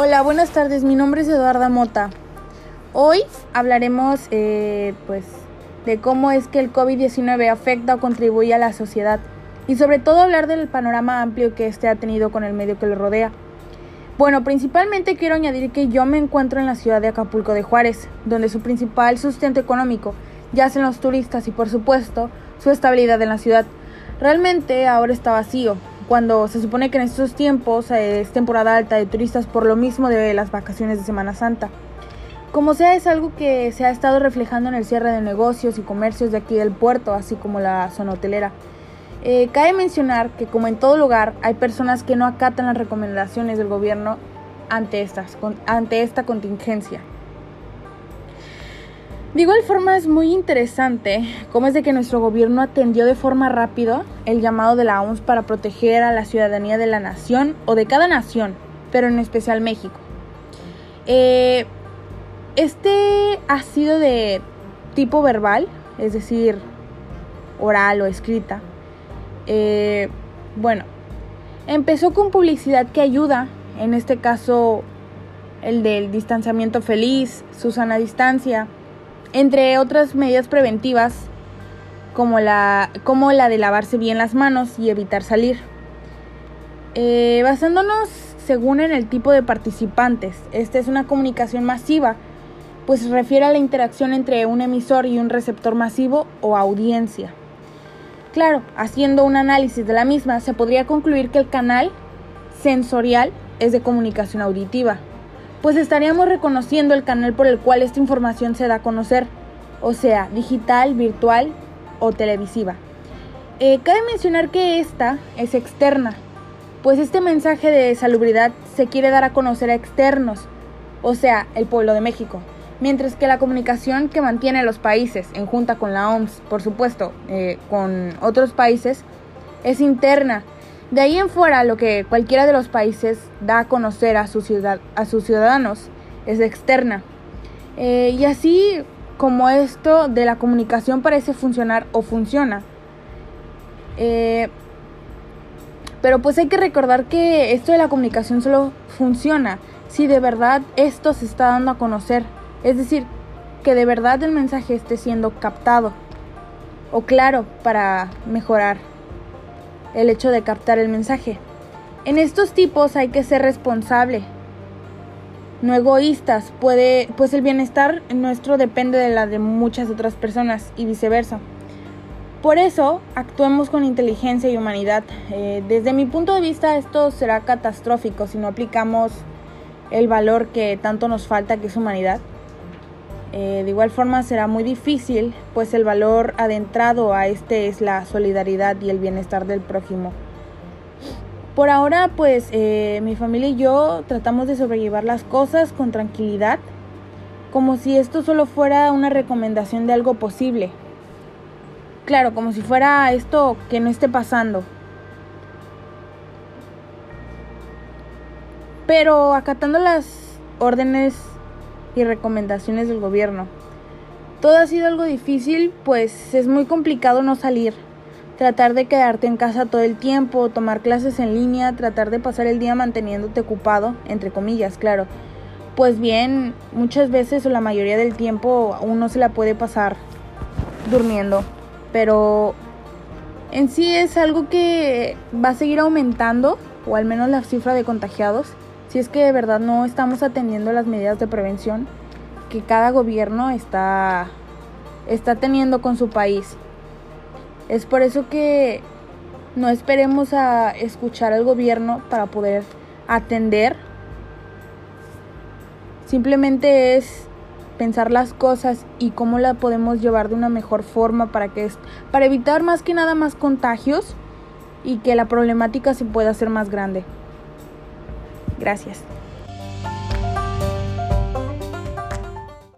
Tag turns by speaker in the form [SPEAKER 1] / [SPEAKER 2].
[SPEAKER 1] Hola, buenas tardes. Mi nombre es Eduarda Mota. Hoy hablaremos, eh, pues, de cómo es que el COVID-19 afecta o contribuye a la sociedad y sobre todo hablar del panorama amplio que éste ha tenido con el medio que lo rodea. Bueno, principalmente quiero añadir que yo me encuentro en la ciudad de Acapulco de Juárez, donde su principal sustento económico yace en los turistas y por supuesto su estabilidad en la ciudad. Realmente ahora está vacío, cuando se supone que en estos tiempos eh, es temporada alta de turistas por lo mismo de las vacaciones de Semana Santa. Como sea, es algo que se ha estado reflejando en el cierre de negocios y comercios de aquí del puerto, así como la zona hotelera. Eh, cabe mencionar que como en todo lugar hay personas que no acatan las recomendaciones del gobierno ante, estas, ante esta contingencia. De igual forma es muy interesante cómo es de que nuestro gobierno atendió de forma rápida el llamado de la OMS para proteger a la ciudadanía de la nación o de cada nación, pero en especial México. Eh, este ha sido de tipo verbal, es decir, oral o escrita. Eh, bueno, empezó con publicidad que ayuda, en este caso el del distanciamiento feliz, Susana Distancia, entre otras medidas preventivas como la, como la de lavarse bien las manos y evitar salir. Eh, basándonos según en el tipo de participantes, esta es una comunicación masiva, pues se refiere a la interacción entre un emisor y un receptor masivo o audiencia. Claro, haciendo un análisis de la misma, se podría concluir que el canal sensorial es de comunicación auditiva, pues estaríamos reconociendo el canal por el cual esta información se da a conocer, o sea, digital, virtual o televisiva. Eh, cabe mencionar que esta es externa, pues este mensaje de salubridad se quiere dar a conocer a externos, o sea, el pueblo de México, mientras que la comunicación que mantiene los países, en junta con la OMS, por supuesto, eh, con otros países, es interna de ahí en fuera, lo que cualquiera de los países da a conocer a, su ciudad, a sus ciudadanos es externa. Eh, y así como esto de la comunicación parece funcionar o funciona. Eh, pero pues hay que recordar que esto de la comunicación solo funciona si de verdad esto se está dando a conocer. Es decir, que de verdad el mensaje esté siendo captado o claro para mejorar el hecho de captar el mensaje. En estos tipos hay que ser responsable, no egoístas, puede, pues el bienestar nuestro depende de la de muchas otras personas y viceversa. Por eso, actuemos con inteligencia y humanidad. Eh, desde mi punto de vista, esto será catastrófico si no aplicamos el valor que tanto nos falta, que es humanidad. Eh, de igual forma será muy difícil, pues el valor adentrado a este es la solidaridad y el bienestar del prójimo. Por ahora, pues eh, mi familia y yo tratamos de sobrellevar las cosas con tranquilidad, como si esto solo fuera una recomendación de algo posible. Claro, como si fuera esto que no esté pasando. Pero acatando las órdenes y recomendaciones del gobierno. Todo ha sido algo difícil, pues es muy complicado no salir, tratar de quedarte en casa todo el tiempo, tomar clases en línea, tratar de pasar el día manteniéndote ocupado, entre comillas, claro. Pues bien, muchas veces o la mayoría del tiempo uno se la puede pasar durmiendo, pero en sí es algo que va a seguir aumentando, o al menos la cifra de contagiados si es que de verdad no estamos atendiendo las medidas de prevención que cada gobierno está, está teniendo con su país. Es por eso que no esperemos a escuchar al gobierno para poder atender. Simplemente es pensar las cosas y cómo la podemos llevar de una mejor forma para que para evitar más que nada más contagios y que la problemática se pueda hacer más grande. Gracias.